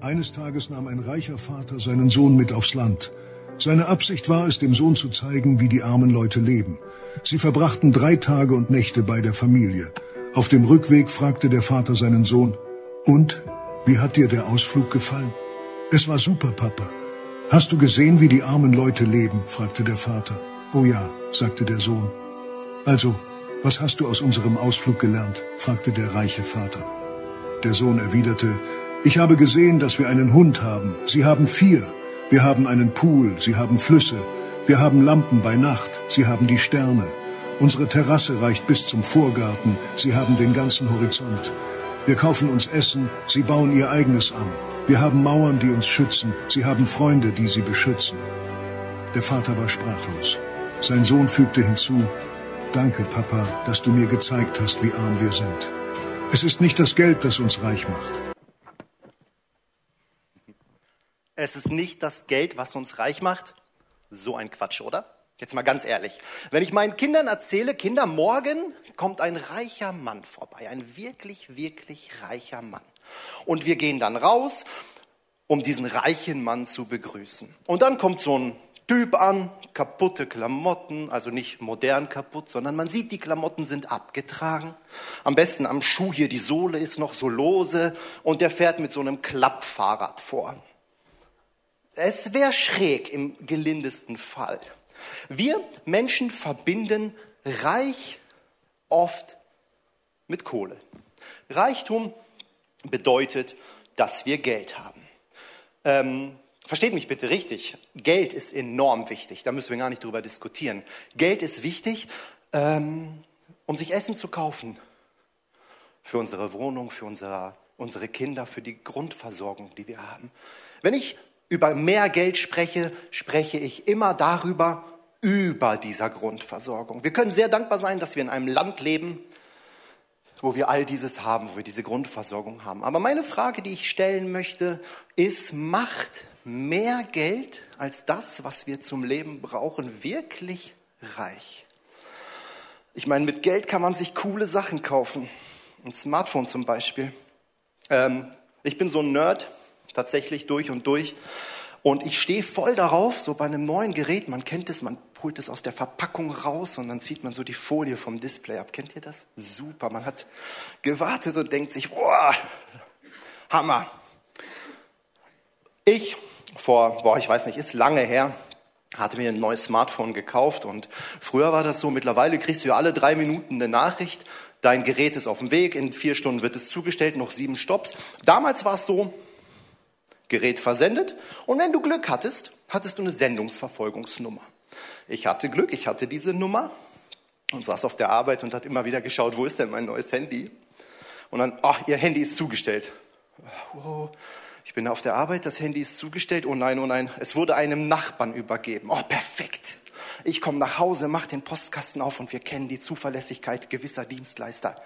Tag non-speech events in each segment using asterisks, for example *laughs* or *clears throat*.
Eines Tages nahm ein reicher Vater seinen Sohn mit aufs Land. Seine Absicht war es, dem Sohn zu zeigen, wie die armen Leute leben. Sie verbrachten drei Tage und Nächte bei der Familie. Auf dem Rückweg fragte der Vater seinen Sohn, und, wie hat dir der Ausflug gefallen? Es war super, Papa. Hast du gesehen, wie die armen Leute leben? fragte der Vater. Oh ja, sagte der Sohn. Also, was hast du aus unserem Ausflug gelernt? fragte der reiche Vater. Der Sohn erwiderte, ich habe gesehen, dass wir einen Hund haben. Sie haben vier. Wir haben einen Pool. Sie haben Flüsse. Wir haben Lampen bei Nacht. Sie haben die Sterne. Unsere Terrasse reicht bis zum Vorgarten. Sie haben den ganzen Horizont. Wir kaufen uns Essen. Sie bauen ihr eigenes an. Wir haben Mauern, die uns schützen. Sie haben Freunde, die sie beschützen. Der Vater war sprachlos. Sein Sohn fügte hinzu, Danke, Papa, dass du mir gezeigt hast, wie arm wir sind. Es ist nicht das Geld, das uns reich macht. Es ist nicht das Geld, was uns reich macht. So ein Quatsch, oder? Jetzt mal ganz ehrlich. Wenn ich meinen Kindern erzähle, Kinder, morgen kommt ein reicher Mann vorbei, ein wirklich, wirklich reicher Mann. Und wir gehen dann raus, um diesen reichen Mann zu begrüßen. Und dann kommt so ein Typ an, kaputte Klamotten, also nicht modern kaputt, sondern man sieht, die Klamotten sind abgetragen. Am besten am Schuh hier, die Sohle ist noch so lose und der fährt mit so einem Klappfahrrad vor. Es wäre schräg im gelindesten Fall. Wir Menschen verbinden reich oft mit Kohle. Reichtum bedeutet, dass wir Geld haben. Ähm, Versteht mich bitte richtig. Geld ist enorm wichtig. Da müssen wir gar nicht drüber diskutieren. Geld ist wichtig, ähm, um sich Essen zu kaufen. Für unsere Wohnung, für unsere, unsere Kinder, für die Grundversorgung, die wir haben. Wenn ich über mehr Geld spreche, spreche ich immer darüber, über dieser Grundversorgung. Wir können sehr dankbar sein, dass wir in einem Land leben, wo wir all dieses haben, wo wir diese Grundversorgung haben. Aber meine Frage, die ich stellen möchte, ist, macht mehr Geld als das, was wir zum Leben brauchen, wirklich reich? Ich meine, mit Geld kann man sich coole Sachen kaufen. Ein Smartphone zum Beispiel. Ähm, ich bin so ein Nerd, tatsächlich durch und durch. Und ich stehe voll darauf, so bei einem neuen Gerät, man kennt es, man holt es aus der Verpackung raus und dann zieht man so die Folie vom Display ab. Kennt ihr das? Super, man hat gewartet und denkt sich, boah, Hammer. Ich vor, boah, ich weiß nicht, ist lange her, hatte mir ein neues Smartphone gekauft und früher war das so, mittlerweile kriegst du ja alle drei Minuten eine Nachricht, dein Gerät ist auf dem Weg, in vier Stunden wird es zugestellt, noch sieben Stops. Damals war es so, Gerät versendet und wenn du Glück hattest, hattest du eine Sendungsverfolgungsnummer. Ich hatte Glück, ich hatte diese Nummer und saß auf der Arbeit und hat immer wieder geschaut, wo ist denn mein neues Handy? Und dann, ach, ihr Handy ist zugestellt. Oh, ich bin auf der Arbeit, das Handy ist zugestellt. Oh nein, oh nein, es wurde einem Nachbarn übergeben. Oh, perfekt. Ich komme nach Hause, mache den Postkasten auf und wir kennen die Zuverlässigkeit gewisser Dienstleister.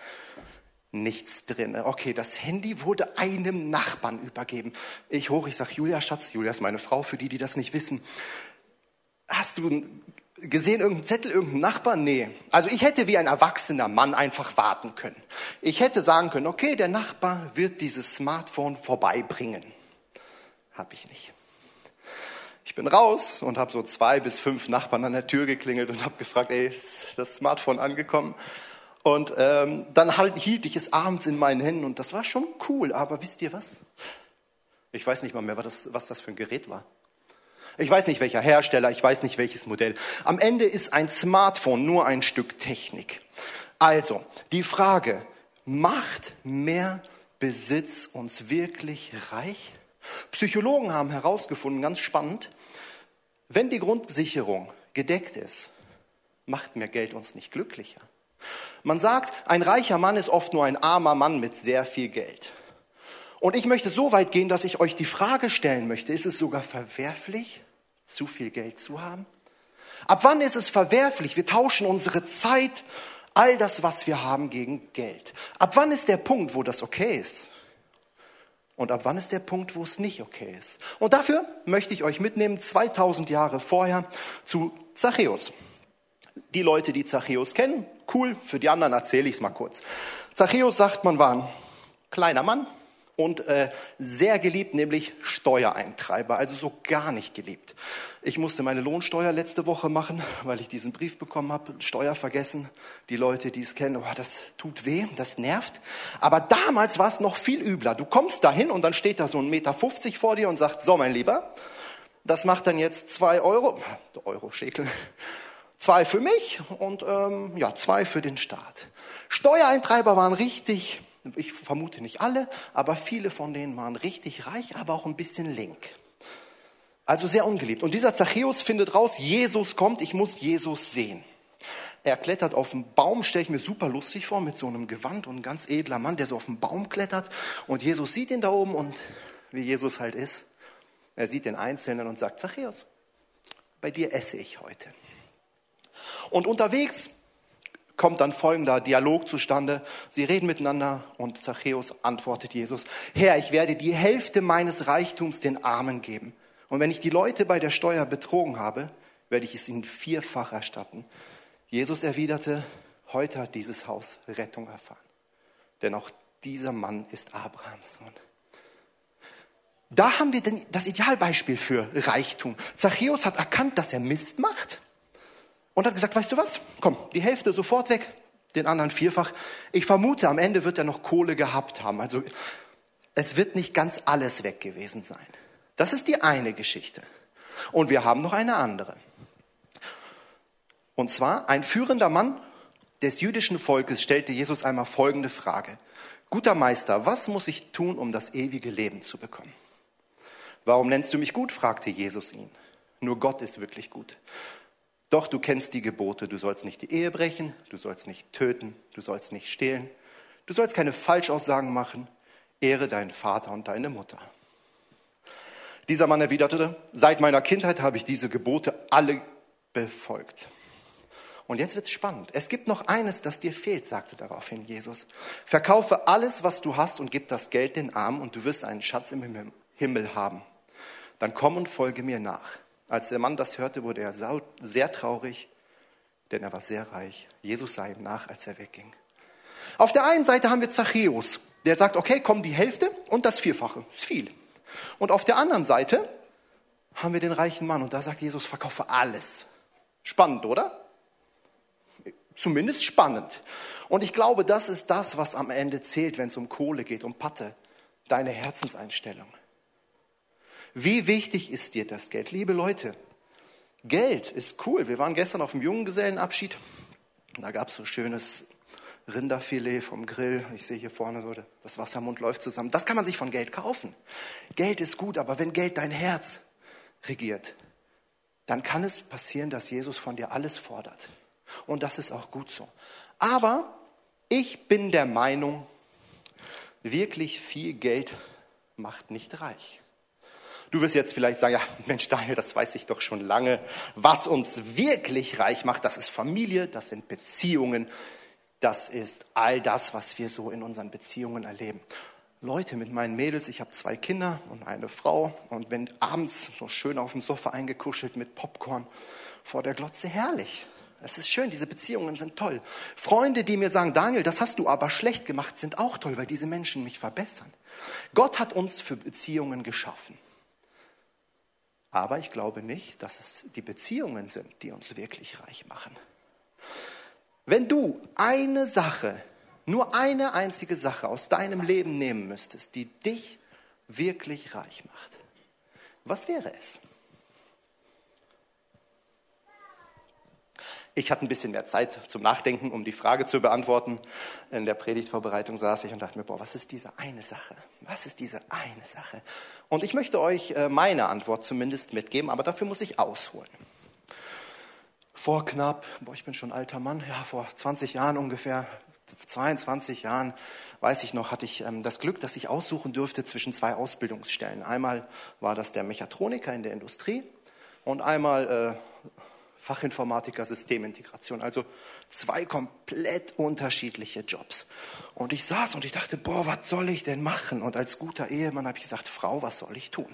Nichts drin. Okay, das Handy wurde einem Nachbarn übergeben. Ich hoch, ich sage, Julia, Schatz, Julia ist meine Frau, für die, die das nicht wissen. Hast du gesehen, irgendeinen Zettel, irgendeinen Nachbar? Nee. Also ich hätte wie ein erwachsener Mann einfach warten können. Ich hätte sagen können, okay, der Nachbar wird dieses Smartphone vorbeibringen. Hab ich nicht. Ich bin raus und habe so zwei bis fünf Nachbarn an der Tür geklingelt und habe gefragt, ey, ist das Smartphone angekommen? Und ähm, dann halt, hielt ich es abends in meinen Händen und das war schon cool. Aber wisst ihr was? Ich weiß nicht mal mehr, was das, was das für ein Gerät war. Ich weiß nicht welcher Hersteller, ich weiß nicht welches Modell. Am Ende ist ein Smartphone nur ein Stück Technik. Also, die Frage, macht mehr Besitz uns wirklich reich? Psychologen haben herausgefunden, ganz spannend, wenn die Grundsicherung gedeckt ist, macht mehr Geld uns nicht glücklicher. Man sagt, ein reicher Mann ist oft nur ein armer Mann mit sehr viel Geld. Und ich möchte so weit gehen, dass ich euch die Frage stellen möchte, ist es sogar verwerflich, zu viel Geld zu haben? Ab wann ist es verwerflich? Wir tauschen unsere Zeit, all das, was wir haben, gegen Geld. Ab wann ist der Punkt, wo das okay ist? Und ab wann ist der Punkt, wo es nicht okay ist? Und dafür möchte ich euch mitnehmen, 2000 Jahre vorher, zu Zachäus. Die Leute, die Zachäus kennen, cool, für die anderen erzähle ich es mal kurz. Zachäus sagt, man war ein kleiner Mann, und äh, sehr geliebt, nämlich Steuereintreiber, also so gar nicht geliebt. Ich musste meine Lohnsteuer letzte Woche machen, weil ich diesen Brief bekommen habe, Steuer vergessen. Die Leute, die es kennen, oh, das tut weh, das nervt. Aber damals war es noch viel übler. Du kommst dahin und dann steht da so ein Meter 50 vor dir und sagt, so mein Lieber, das macht dann jetzt zwei Euro, Euro, Schäkel, zwei für mich und ähm, ja, zwei für den Staat. Steuereintreiber waren richtig ich vermute nicht alle, aber viele von denen waren richtig reich, aber auch ein bisschen link. Also sehr ungeliebt. Und dieser Zachäus findet raus, Jesus kommt, ich muss Jesus sehen. Er klettert auf den Baum, stelle ich mir super lustig vor, mit so einem Gewand und ein ganz edler Mann, der so auf den Baum klettert. Und Jesus sieht ihn da oben und wie Jesus halt ist, er sieht den Einzelnen und sagt, Zachäus, bei dir esse ich heute. Und unterwegs kommt dann folgender Dialog zustande. Sie reden miteinander und Zachäus antwortet Jesus, Herr, ich werde die Hälfte meines Reichtums den Armen geben. Und wenn ich die Leute bei der Steuer betrogen habe, werde ich es ihnen vierfach erstatten. Jesus erwiderte, heute hat dieses Haus Rettung erfahren. Denn auch dieser Mann ist Abrahams Sohn. Da haben wir denn das Idealbeispiel für Reichtum. Zachäus hat erkannt, dass er Mist macht und hat gesagt, weißt du was? Komm, die Hälfte sofort weg, den anderen vierfach. Ich vermute, am Ende wird er noch Kohle gehabt haben. Also es wird nicht ganz alles weg gewesen sein. Das ist die eine Geschichte. Und wir haben noch eine andere. Und zwar ein führender Mann des jüdischen Volkes stellte Jesus einmal folgende Frage. Guter Meister, was muss ich tun, um das ewige Leben zu bekommen? Warum nennst du mich gut? fragte Jesus ihn. Nur Gott ist wirklich gut. Doch du kennst die Gebote, du sollst nicht die Ehe brechen, du sollst nicht töten, du sollst nicht stehlen, du sollst keine Falschaussagen machen, ehre deinen Vater und deine Mutter. Dieser Mann erwiderte, seit meiner Kindheit habe ich diese Gebote alle befolgt. Und jetzt wird's spannend. Es gibt noch eines, das dir fehlt, sagte daraufhin Jesus. Verkaufe alles, was du hast und gib das Geld den Armen und du wirst einen Schatz im Himmel haben. Dann komm und folge mir nach. Als der Mann das hörte, wurde er sehr traurig, denn er war sehr reich. Jesus sah ihm nach, als er wegging. Auf der einen Seite haben wir Zachäus, der sagt, okay, komm die Hälfte und das Vierfache, ist viel. Und auf der anderen Seite haben wir den reichen Mann und da sagt Jesus, verkaufe alles. Spannend, oder? Zumindest spannend. Und ich glaube, das ist das, was am Ende zählt, wenn es um Kohle geht, um Patte, deine Herzenseinstellung. Wie wichtig ist dir das Geld? Liebe Leute, Geld ist cool. Wir waren gestern auf dem Junggesellenabschied. Da gab es so schönes Rinderfilet vom Grill. Ich sehe hier vorne so, das Wassermund läuft zusammen. Das kann man sich von Geld kaufen. Geld ist gut, aber wenn Geld dein Herz regiert, dann kann es passieren, dass Jesus von dir alles fordert. Und das ist auch gut so. Aber ich bin der Meinung, wirklich viel Geld macht nicht reich. Du wirst jetzt vielleicht sagen, ja, Mensch Daniel, das weiß ich doch schon lange. Was uns wirklich reich macht, das ist Familie, das sind Beziehungen, das ist all das, was wir so in unseren Beziehungen erleben. Leute mit meinen Mädels, ich habe zwei Kinder und eine Frau und wenn abends so schön auf dem Sofa eingekuschelt mit Popcorn vor der Glotze, herrlich. Es ist schön, diese Beziehungen sind toll. Freunde, die mir sagen, Daniel, das hast du aber schlecht gemacht, sind auch toll, weil diese Menschen mich verbessern. Gott hat uns für Beziehungen geschaffen. Aber ich glaube nicht, dass es die Beziehungen sind, die uns wirklich reich machen. Wenn du eine Sache, nur eine einzige Sache aus deinem Leben nehmen müsstest, die dich wirklich reich macht, was wäre es? Ich hatte ein bisschen mehr Zeit zum Nachdenken, um die Frage zu beantworten. In der Predigtvorbereitung saß ich und dachte mir, boah, was ist diese eine Sache? Was ist diese eine Sache? Und ich möchte euch äh, meine Antwort zumindest mitgeben, aber dafür muss ich ausholen. Vor knapp, boah, ich bin schon alter Mann, ja, vor 20 Jahren ungefähr, 22 Jahren, weiß ich noch, hatte ich ähm, das Glück, dass ich aussuchen durfte zwischen zwei Ausbildungsstellen. Einmal war das der Mechatroniker in der Industrie und einmal äh, Fachinformatiker Systemintegration. Also zwei komplett unterschiedliche Jobs. Und ich saß und ich dachte, boah, was soll ich denn machen? Und als guter Ehemann habe ich gesagt, Frau, was soll ich tun?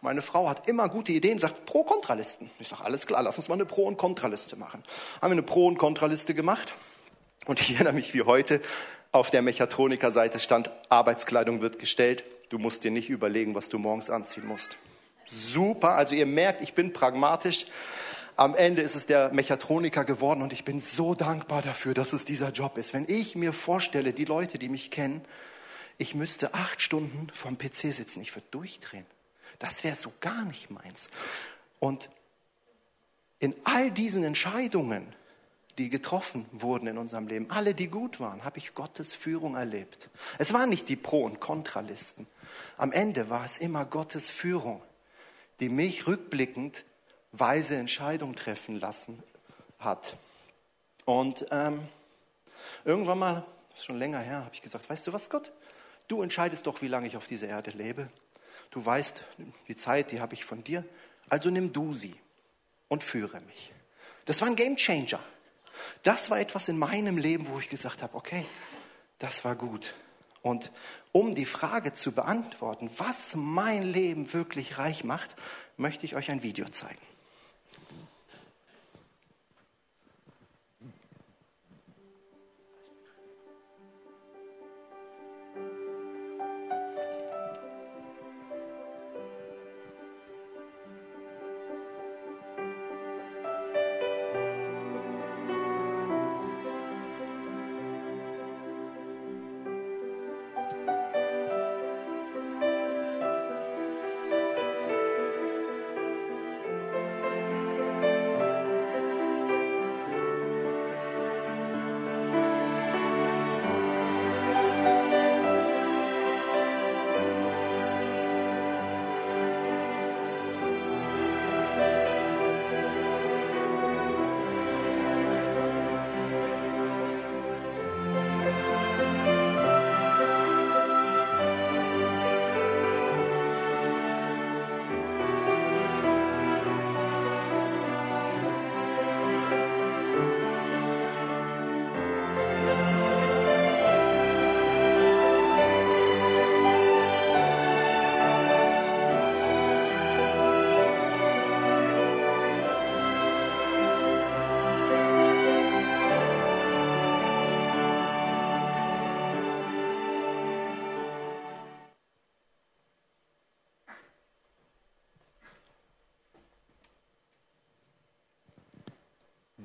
Meine Frau hat immer gute Ideen, sagt Pro-Kontralisten. Ich sage, alles klar, lass uns mal eine Pro- und Kontraliste machen. Haben wir eine Pro- und Kontraliste gemacht. Und ich erinnere mich wie heute, Auf der Mechatroniker-Seite stand, Arbeitskleidung wird gestellt. Du musst dir nicht überlegen, was du morgens anziehen musst. Super, also ihr merkt, ich bin pragmatisch. Am Ende ist es der Mechatroniker geworden und ich bin so dankbar dafür, dass es dieser Job ist. Wenn ich mir vorstelle, die Leute, die mich kennen, ich müsste acht Stunden vom PC sitzen, ich würde durchdrehen. Das wäre so gar nicht meins. Und in all diesen Entscheidungen, die getroffen wurden in unserem Leben, alle, die gut waren, habe ich Gottes Führung erlebt. Es waren nicht die Pro- und Kontralisten. Am Ende war es immer Gottes Führung, die mich rückblickend weise Entscheidungen treffen lassen hat. Und ähm, irgendwann mal, das ist schon länger her, habe ich gesagt, weißt du was, Gott? Du entscheidest doch, wie lange ich auf dieser Erde lebe. Du weißt, die Zeit, die habe ich von dir. Also nimm du sie und führe mich. Das war ein Game Changer. Das war etwas in meinem Leben, wo ich gesagt habe, okay, das war gut. Und um die Frage zu beantworten, was mein Leben wirklich reich macht, möchte ich euch ein Video zeigen.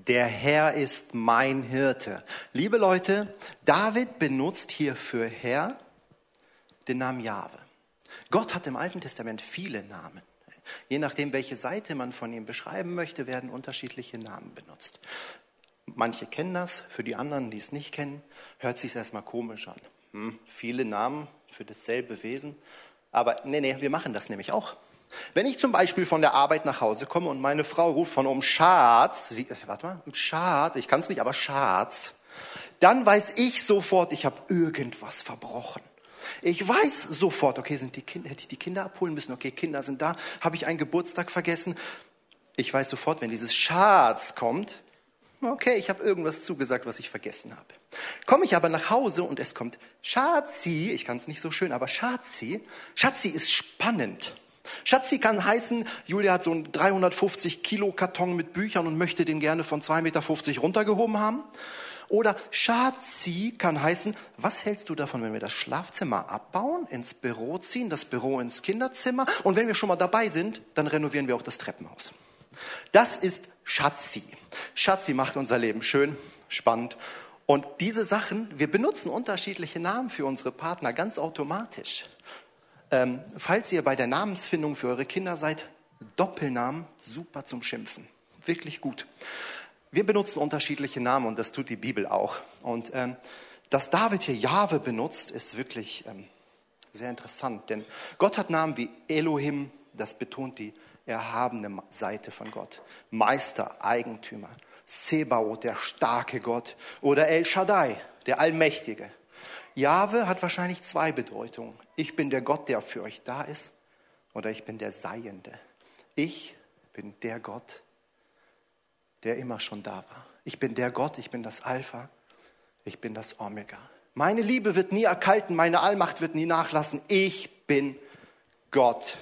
Der Herr ist mein Hirte. Liebe Leute, David benutzt hier für Herr den Namen Jahwe. Gott hat im Alten Testament viele Namen. Je nachdem, welche Seite man von ihm beschreiben möchte, werden unterschiedliche Namen benutzt. Manche kennen das, für die anderen, die es nicht kennen, hört sich erstmal komisch an. Hm, viele Namen für dasselbe Wesen. Aber nee, nee, wir machen das nämlich auch. Wenn ich zum Beispiel von der Arbeit nach Hause komme und meine Frau ruft von um Schatz, sie, warte mal, Schatz, ich kann es nicht, aber Schatz, dann weiß ich sofort, ich habe irgendwas verbrochen. Ich weiß sofort, okay, sind die Kinder, hätte ich die Kinder abholen müssen, okay, Kinder sind da, habe ich einen Geburtstag vergessen. Ich weiß sofort, wenn dieses Schatz kommt, okay, ich habe irgendwas zugesagt, was ich vergessen habe. Komme ich aber nach Hause und es kommt Schatzi, ich kann es nicht so schön, aber Schatzi, Schatzi ist spannend. Schatzi kann heißen, Julia hat so einen 350 Kilo Karton mit Büchern und möchte den gerne von 2,50 Meter runtergehoben haben. Oder Schatzi kann heißen, was hältst du davon, wenn wir das Schlafzimmer abbauen, ins Büro ziehen, das Büro ins Kinderzimmer und wenn wir schon mal dabei sind, dann renovieren wir auch das Treppenhaus. Das ist Schatzi. Schatzi macht unser Leben schön, spannend und diese Sachen, wir benutzen unterschiedliche Namen für unsere Partner ganz automatisch. Ähm, falls ihr bei der Namensfindung für eure Kinder seid, Doppelnamen, super zum Schimpfen. Wirklich gut. Wir benutzen unterschiedliche Namen und das tut die Bibel auch. Und ähm, dass David hier Jahwe benutzt, ist wirklich ähm, sehr interessant, denn Gott hat Namen wie Elohim, das betont die erhabene Seite von Gott. Meister, Eigentümer. Sebaoth, der starke Gott. Oder El Shaddai, der Allmächtige. Jahwe hat wahrscheinlich zwei Bedeutungen. Ich bin der Gott, der für euch da ist, oder ich bin der Seiende. Ich bin der Gott, der immer schon da war. Ich bin der Gott, ich bin das Alpha, ich bin das Omega. Meine Liebe wird nie erkalten, meine Allmacht wird nie nachlassen. Ich bin Gott.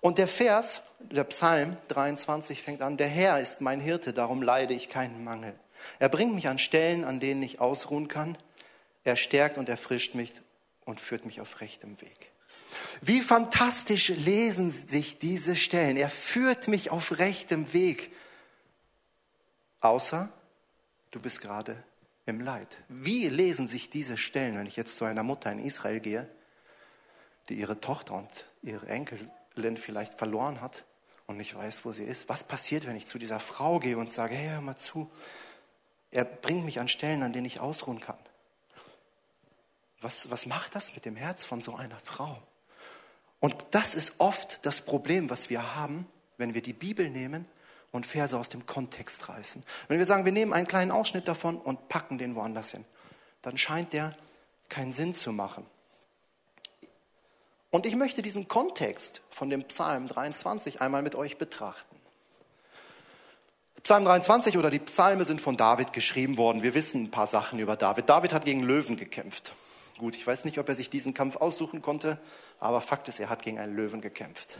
Und der Vers, der Psalm 23 fängt an, der Herr ist mein Hirte, darum leide ich keinen Mangel. Er bringt mich an Stellen, an denen ich ausruhen kann. Er stärkt und erfrischt mich und führt mich auf rechtem Weg. Wie fantastisch lesen sich diese Stellen. Er führt mich auf rechtem Weg. Außer du bist gerade im Leid. Wie lesen sich diese Stellen, wenn ich jetzt zu einer Mutter in Israel gehe, die ihre Tochter und ihre Enkelin vielleicht verloren hat und nicht weiß, wo sie ist? Was passiert, wenn ich zu dieser Frau gehe und sage, hey, hör mal zu, er bringt mich an Stellen, an denen ich ausruhen kann. Was, was macht das mit dem Herz von so einer Frau? Und das ist oft das Problem, was wir haben, wenn wir die Bibel nehmen und Verse aus dem Kontext reißen. Wenn wir sagen, wir nehmen einen kleinen Ausschnitt davon und packen den woanders hin, dann scheint der keinen Sinn zu machen. Und ich möchte diesen Kontext von dem Psalm 23 einmal mit euch betrachten. Psalm 23 oder die Psalme sind von David geschrieben worden. Wir wissen ein paar Sachen über David. David hat gegen Löwen gekämpft. Gut, ich weiß nicht, ob er sich diesen Kampf aussuchen konnte, aber Fakt ist, er hat gegen einen Löwen gekämpft.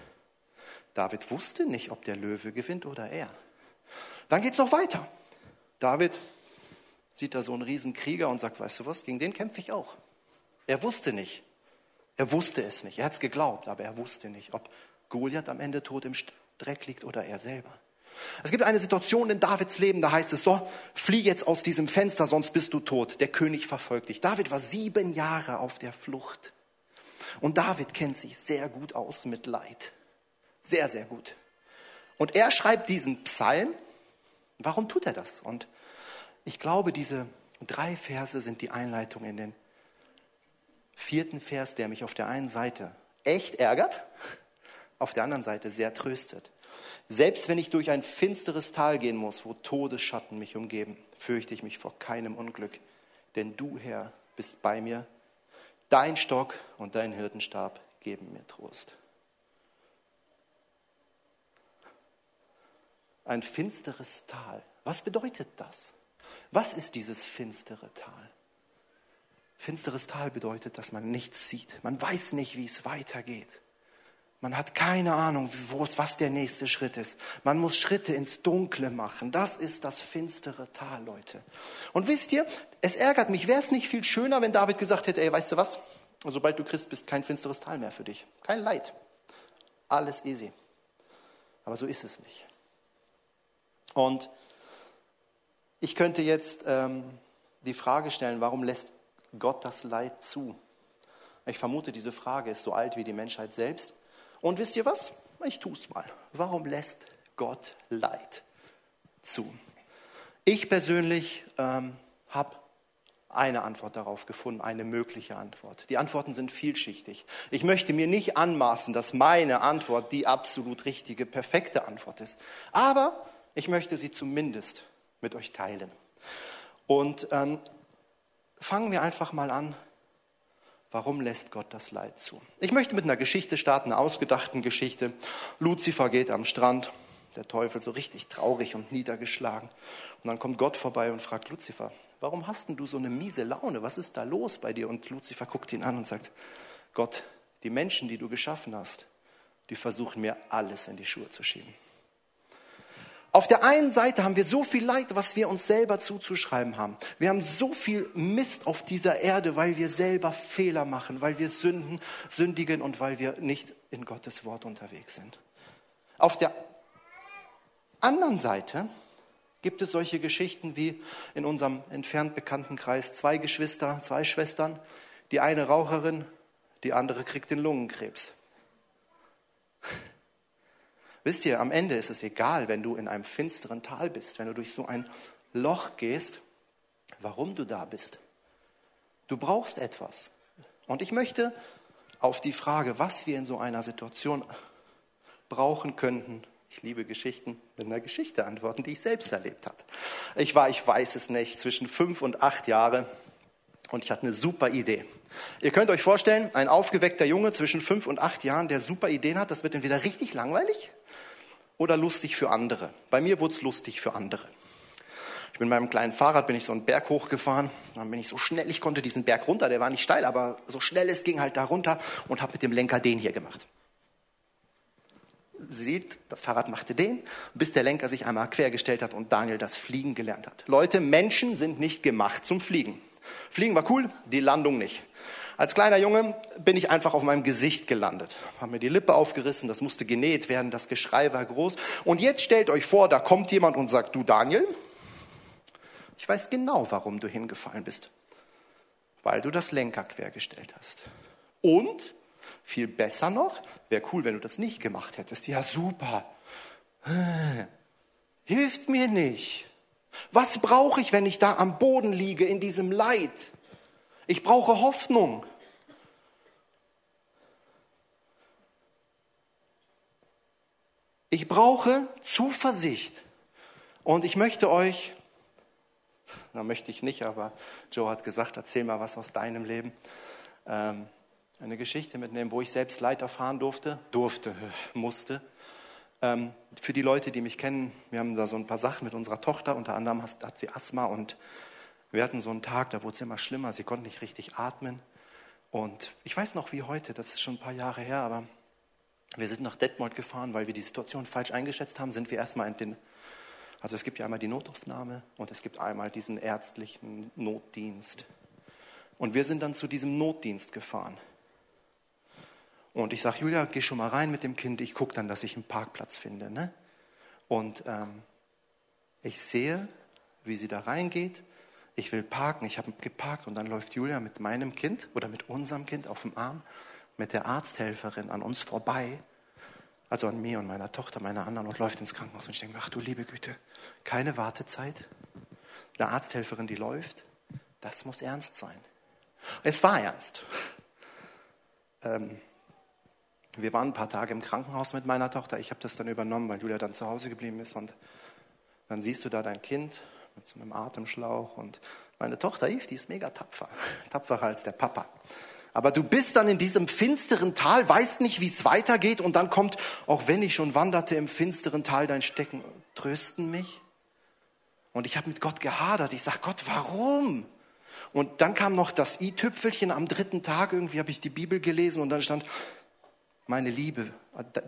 David wusste nicht, ob der Löwe gewinnt oder er. Dann geht es noch weiter. David sieht da so einen riesen Krieger und sagt, weißt du was, gegen den kämpfe ich auch. Er wusste nicht. Er wusste es nicht. Er hat es geglaubt, aber er wusste nicht, ob Goliath am Ende tot im Dreck liegt oder er selber. Es gibt eine Situation in Davids Leben, da heißt es so, flieh jetzt aus diesem Fenster, sonst bist du tot. Der König verfolgt dich. David war sieben Jahre auf der Flucht. Und David kennt sich sehr gut aus mit Leid. Sehr, sehr gut. Und er schreibt diesen Psalm. Warum tut er das? Und ich glaube, diese drei Verse sind die Einleitung in den vierten Vers, der mich auf der einen Seite echt ärgert, auf der anderen Seite sehr tröstet. Selbst wenn ich durch ein finsteres Tal gehen muss, wo Todesschatten mich umgeben, fürchte ich mich vor keinem Unglück, denn du, Herr, bist bei mir. Dein Stock und dein Hirtenstab geben mir Trost. Ein finsteres Tal. Was bedeutet das? Was ist dieses finstere Tal? Finsteres Tal bedeutet, dass man nichts sieht. Man weiß nicht, wie es weitergeht. Man hat keine Ahnung, wo es, was der nächste Schritt ist. Man muss Schritte ins Dunkle machen. Das ist das finstere Tal, Leute. Und wisst ihr, es ärgert mich. Wäre es nicht viel schöner, wenn David gesagt hätte, ey, weißt du was? Sobald du Christ bist, kein finsteres Tal mehr für dich. Kein Leid. Alles easy. Aber so ist es nicht. Und ich könnte jetzt ähm, die Frage stellen, warum lässt Gott das Leid zu? Ich vermute, diese Frage ist so alt wie die Menschheit selbst. Und wisst ihr was? Ich tue es mal. Warum lässt Gott Leid zu? Ich persönlich ähm, habe eine Antwort darauf gefunden, eine mögliche Antwort. Die Antworten sind vielschichtig. Ich möchte mir nicht anmaßen, dass meine Antwort die absolut richtige, perfekte Antwort ist. Aber ich möchte sie zumindest mit euch teilen. Und ähm, fangen wir einfach mal an Warum lässt Gott das Leid zu? Ich möchte mit einer Geschichte starten, einer ausgedachten Geschichte. Luzifer geht am Strand, der Teufel so richtig traurig und niedergeschlagen. Und dann kommt Gott vorbei und fragt Luzifer, warum hast denn du so eine miese Laune? Was ist da los bei dir? Und Luzifer guckt ihn an und sagt, Gott, die Menschen, die du geschaffen hast, die versuchen mir alles in die Schuhe zu schieben. Auf der einen Seite haben wir so viel Leid, was wir uns selber zuzuschreiben haben. Wir haben so viel Mist auf dieser Erde, weil wir selber Fehler machen, weil wir sünden, sündigen und weil wir nicht in Gottes Wort unterwegs sind. Auf der anderen Seite gibt es solche Geschichten wie in unserem entfernt bekannten Kreis zwei Geschwister, zwei Schwestern, die eine Raucherin, die andere kriegt den Lungenkrebs. Wisst ihr, am Ende ist es egal, wenn du in einem finsteren Tal bist, wenn du durch so ein Loch gehst, warum du da bist. Du brauchst etwas. Und ich möchte auf die Frage, was wir in so einer Situation brauchen könnten, ich liebe Geschichten, mit einer Geschichte antworten, die ich selbst erlebt habe. Ich war, ich weiß es nicht, zwischen fünf und acht Jahre und ich hatte eine super Idee. Ihr könnt euch vorstellen, ein aufgeweckter Junge zwischen fünf und acht Jahren, der super Ideen hat, das wird entweder richtig langweilig oder lustig für andere. Bei mir wurde es lustig für andere. Ich bin mit meinem kleinen Fahrrad, bin ich so einen Berg hochgefahren. Dann bin ich so schnell, ich konnte diesen Berg runter, der war nicht steil, aber so schnell es ging halt da runter und habe mit dem Lenker den hier gemacht. Sieht, das Fahrrad machte den, bis der Lenker sich einmal quergestellt hat und Daniel das Fliegen gelernt hat. Leute, Menschen sind nicht gemacht zum Fliegen. Fliegen war cool, die Landung nicht. Als kleiner Junge bin ich einfach auf meinem Gesicht gelandet. Haben mir die Lippe aufgerissen, das musste genäht werden, das Geschrei war groß. Und jetzt stellt euch vor, da kommt jemand und sagt, du Daniel, ich weiß genau, warum du hingefallen bist. Weil du das Lenker quergestellt hast. Und, viel besser noch, wäre cool, wenn du das nicht gemacht hättest. Ja, super. Hilft mir nicht. Was brauche ich, wenn ich da am Boden liege in diesem Leid? Ich brauche Hoffnung. Ich brauche Zuversicht. Und ich möchte euch, na möchte ich nicht, aber Joe hat gesagt, erzähl mal was aus deinem Leben. Ähm, eine Geschichte mitnehmen, wo ich selbst Leid erfahren durfte, durfte, musste. Ähm, für die Leute, die mich kennen, wir haben da so ein paar Sachen mit unserer Tochter, unter anderem hat, hat sie Asthma und wir hatten so einen Tag, da wurde es immer schlimmer, sie konnte nicht richtig atmen. Und ich weiß noch wie heute, das ist schon ein paar Jahre her, aber wir sind nach Detmold gefahren, weil wir die Situation falsch eingeschätzt haben, sind wir erstmal in den, also es gibt ja einmal die Notaufnahme und es gibt einmal diesen ärztlichen Notdienst. Und wir sind dann zu diesem Notdienst gefahren. Und ich sage, Julia, geh schon mal rein mit dem Kind, ich gucke dann, dass ich einen Parkplatz finde. Ne? Und ähm, ich sehe, wie sie da reingeht ich will parken, ich habe geparkt und dann läuft Julia mit meinem Kind oder mit unserem Kind auf dem Arm mit der Arzthelferin an uns vorbei, also an mir und meiner Tochter, meiner anderen und läuft ins Krankenhaus und ich denke, ach du liebe Güte, keine Wartezeit, eine Arzthelferin, die läuft, das muss ernst sein. Es war ernst. Ähm, wir waren ein paar Tage im Krankenhaus mit meiner Tochter. Ich habe das dann übernommen, weil Julia dann zu Hause geblieben ist. Und dann siehst du da dein Kind mit so einem Atemschlauch. Und meine Tochter Eve, die ist mega tapfer, *laughs* tapferer als der Papa. Aber du bist dann in diesem finsteren Tal, weißt nicht, wie es weitergeht und dann kommt, auch wenn ich schon wanderte im finsteren Tal, dein Stecken, trösten mich. Und ich habe mit Gott gehadert. Ich sage, Gott, warum? Und dann kam noch das i-Tüpfelchen am dritten Tag. Irgendwie habe ich die Bibel gelesen und dann stand, meine Liebe,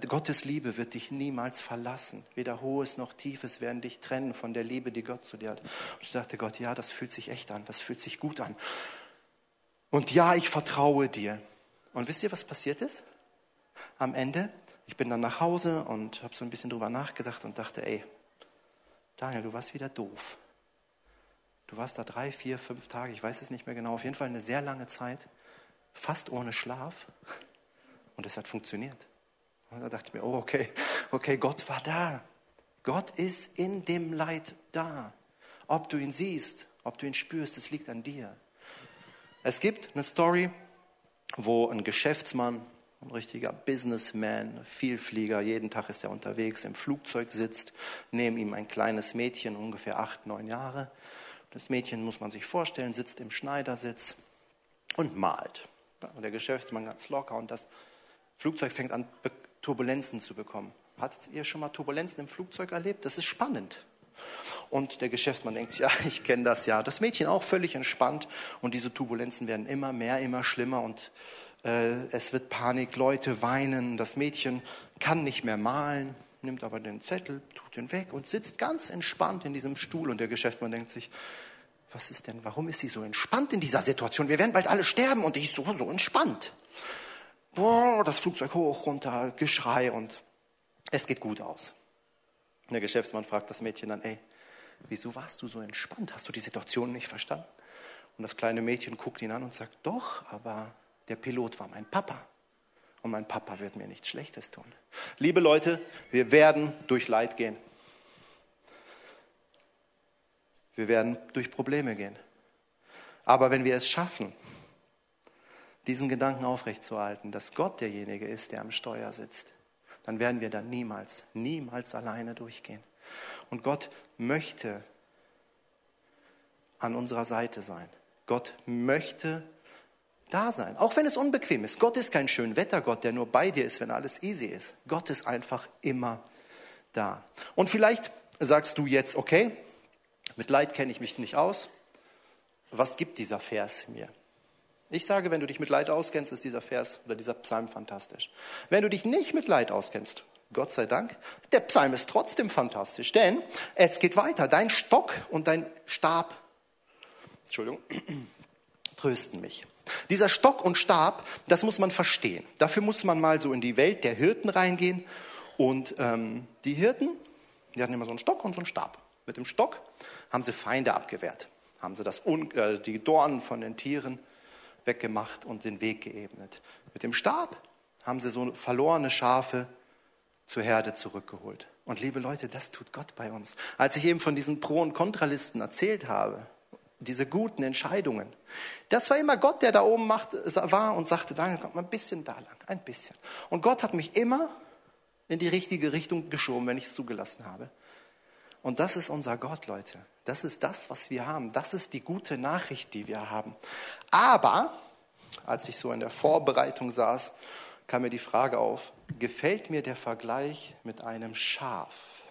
Gottes Liebe wird dich niemals verlassen. Weder hohes noch tiefes werden dich trennen von der Liebe, die Gott zu dir hat. Und ich sagte Gott, ja, das fühlt sich echt an, das fühlt sich gut an. Und ja, ich vertraue dir. Und wisst ihr, was passiert ist? Am Ende, ich bin dann nach Hause und habe so ein bisschen drüber nachgedacht und dachte, ey, Daniel, du warst wieder doof. Du warst da drei, vier, fünf Tage, ich weiß es nicht mehr genau, auf jeden Fall eine sehr lange Zeit, fast ohne Schlaf. Und es hat funktioniert. Und da dachte ich mir, oh, okay, okay, Gott war da. Gott ist in dem Leid da. Ob du ihn siehst, ob du ihn spürst, es liegt an dir. Es gibt eine Story, wo ein Geschäftsmann, ein richtiger Businessman, Vielflieger, jeden Tag ist er unterwegs, im Flugzeug sitzt, neben ihm ein kleines Mädchen, ungefähr acht, neun Jahre. Das Mädchen, muss man sich vorstellen, sitzt im Schneidersitz und malt. Und der Geschäftsmann ganz locker und das Flugzeug fängt an, Turbulenzen zu bekommen. Hattet ihr schon mal Turbulenzen im Flugzeug erlebt? Das ist spannend. Und der Geschäftsmann denkt, ja, *laughs* ich kenne das ja. Das Mädchen auch völlig entspannt und diese Turbulenzen werden immer mehr, immer schlimmer und äh, es wird Panik, Leute weinen, das Mädchen kann nicht mehr malen, nimmt aber den Zettel, tut ihn weg und sitzt ganz entspannt in diesem Stuhl und der Geschäftsmann denkt sich, was ist denn, warum ist sie so entspannt in dieser Situation? Wir werden bald alle sterben und ich so, so entspannt das Flugzeug hoch, runter, Geschrei und es geht gut aus. der Geschäftsmann fragt das Mädchen dann, ey, wieso warst du so entspannt? Hast du die Situation nicht verstanden? Und das kleine Mädchen guckt ihn an und sagt, doch, aber der Pilot war mein Papa. Und mein Papa wird mir nichts Schlechtes tun. Liebe Leute, wir werden durch Leid gehen. Wir werden durch Probleme gehen. Aber wenn wir es schaffen, diesen Gedanken aufrechtzuerhalten, dass Gott derjenige ist, der am Steuer sitzt, dann werden wir dann niemals, niemals alleine durchgehen. Und Gott möchte an unserer Seite sein. Gott möchte da sein, auch wenn es unbequem ist. Gott ist kein Schönwettergott, der nur bei dir ist, wenn alles easy ist. Gott ist einfach immer da. Und vielleicht sagst du jetzt, okay, mit Leid kenne ich mich nicht aus. Was gibt dieser Vers mir? Ich sage, wenn du dich mit Leid auskennst, ist dieser Vers oder dieser Psalm fantastisch. Wenn du dich nicht mit Leid auskennst, Gott sei Dank, der Psalm ist trotzdem fantastisch, denn es geht weiter. Dein Stock und dein Stab, Entschuldigung, *clears throat* trösten mich. Dieser Stock und Stab, das muss man verstehen. Dafür muss man mal so in die Welt der Hirten reingehen. Und ähm, die Hirten, die hatten immer so einen Stock und so einen Stab. Mit dem Stock haben sie Feinde abgewehrt, haben sie das, äh, die Dornen von den Tieren weggemacht und den Weg geebnet. Mit dem Stab haben sie so verlorene Schafe zur Herde zurückgeholt. Und liebe Leute, das tut Gott bei uns. Als ich eben von diesen Pro- und Kontralisten erzählt habe, diese guten Entscheidungen, das war immer Gott, der da oben macht, war und sagte, Daniel, kommt mal ein bisschen da lang, ein bisschen. Und Gott hat mich immer in die richtige Richtung geschoben, wenn ich es zugelassen habe. Und das ist unser Gott, Leute. Das ist das, was wir haben. Das ist die gute Nachricht, die wir haben. Aber, als ich so in der Vorbereitung saß, kam mir die Frage auf, gefällt mir der Vergleich mit einem Schaf?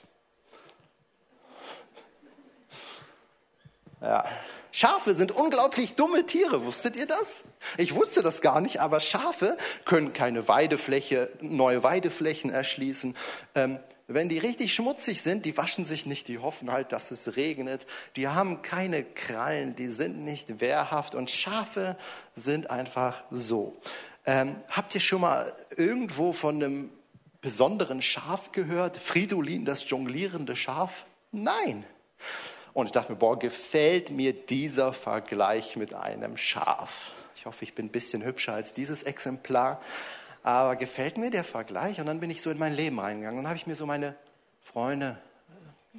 Ja, Schafe sind unglaublich dumme Tiere. Wusstet ihr das? Ich wusste das gar nicht, aber Schafe können keine Weidefläche, neue Weideflächen erschließen. Ähm, wenn die richtig schmutzig sind, die waschen sich nicht, die hoffen halt, dass es regnet. Die haben keine Krallen, die sind nicht wehrhaft und Schafe sind einfach so. Ähm, habt ihr schon mal irgendwo von einem besonderen Schaf gehört? Fridolin, das jonglierende Schaf? Nein. Und ich dachte mir, boah, gefällt mir dieser Vergleich mit einem Schaf. Ich hoffe, ich bin ein bisschen hübscher als dieses Exemplar. Aber gefällt mir der Vergleich? Und dann bin ich so in mein Leben reingegangen. Dann habe ich mir so meine Freunde,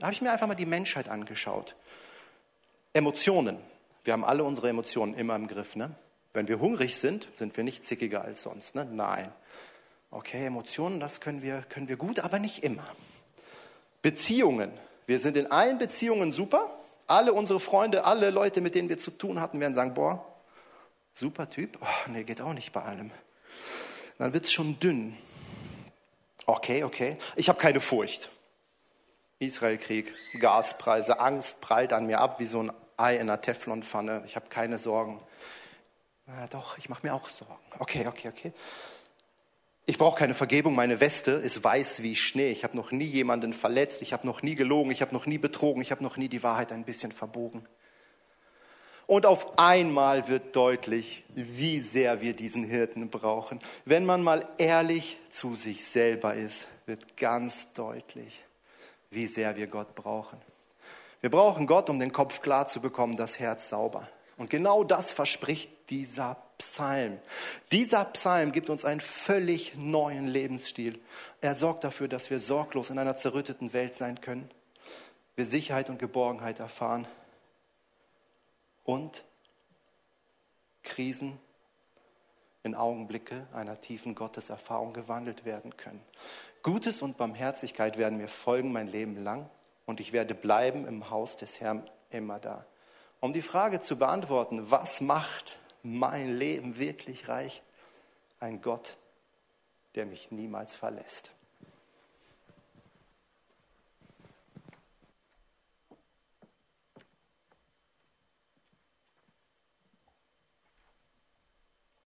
habe ich mir einfach mal die Menschheit angeschaut. Emotionen. Wir haben alle unsere Emotionen immer im Griff. Ne? Wenn wir hungrig sind, sind wir nicht zickiger als sonst. Ne? Nein. Okay, Emotionen, das können wir, können wir gut, aber nicht immer. Beziehungen. Wir sind in allen Beziehungen super. Alle unsere Freunde, alle Leute, mit denen wir zu tun hatten, werden sagen, boah, super Typ. Oh, nee, geht auch nicht bei allem. Dann wird es schon dünn. Okay, okay. Ich habe keine Furcht. Israelkrieg, Gaspreise, Angst prallt an mir ab wie so ein Ei in einer Teflonpfanne. Ich habe keine Sorgen. Na doch, ich mache mir auch Sorgen. Okay, okay, okay. Ich brauche keine Vergebung, meine Weste ist weiß wie Schnee. Ich habe noch nie jemanden verletzt, ich habe noch nie gelogen, ich habe noch nie betrogen, ich habe noch nie die Wahrheit ein bisschen verbogen. Und auf einmal wird deutlich, wie sehr wir diesen Hirten brauchen. Wenn man mal ehrlich zu sich selber ist, wird ganz deutlich, wie sehr wir Gott brauchen. Wir brauchen Gott, um den Kopf klar zu bekommen, das Herz sauber. Und genau das verspricht dieser Psalm. Dieser Psalm gibt uns einen völlig neuen Lebensstil. Er sorgt dafür, dass wir sorglos in einer zerrütteten Welt sein können, wir Sicherheit und Geborgenheit erfahren und Krisen in Augenblicke einer tiefen Gotteserfahrung gewandelt werden können. Gutes und Barmherzigkeit werden mir folgen mein Leben lang und ich werde bleiben im Haus des Herrn immer da. Um die Frage zu beantworten, was macht mein Leben wirklich reich? Ein Gott, der mich niemals verlässt.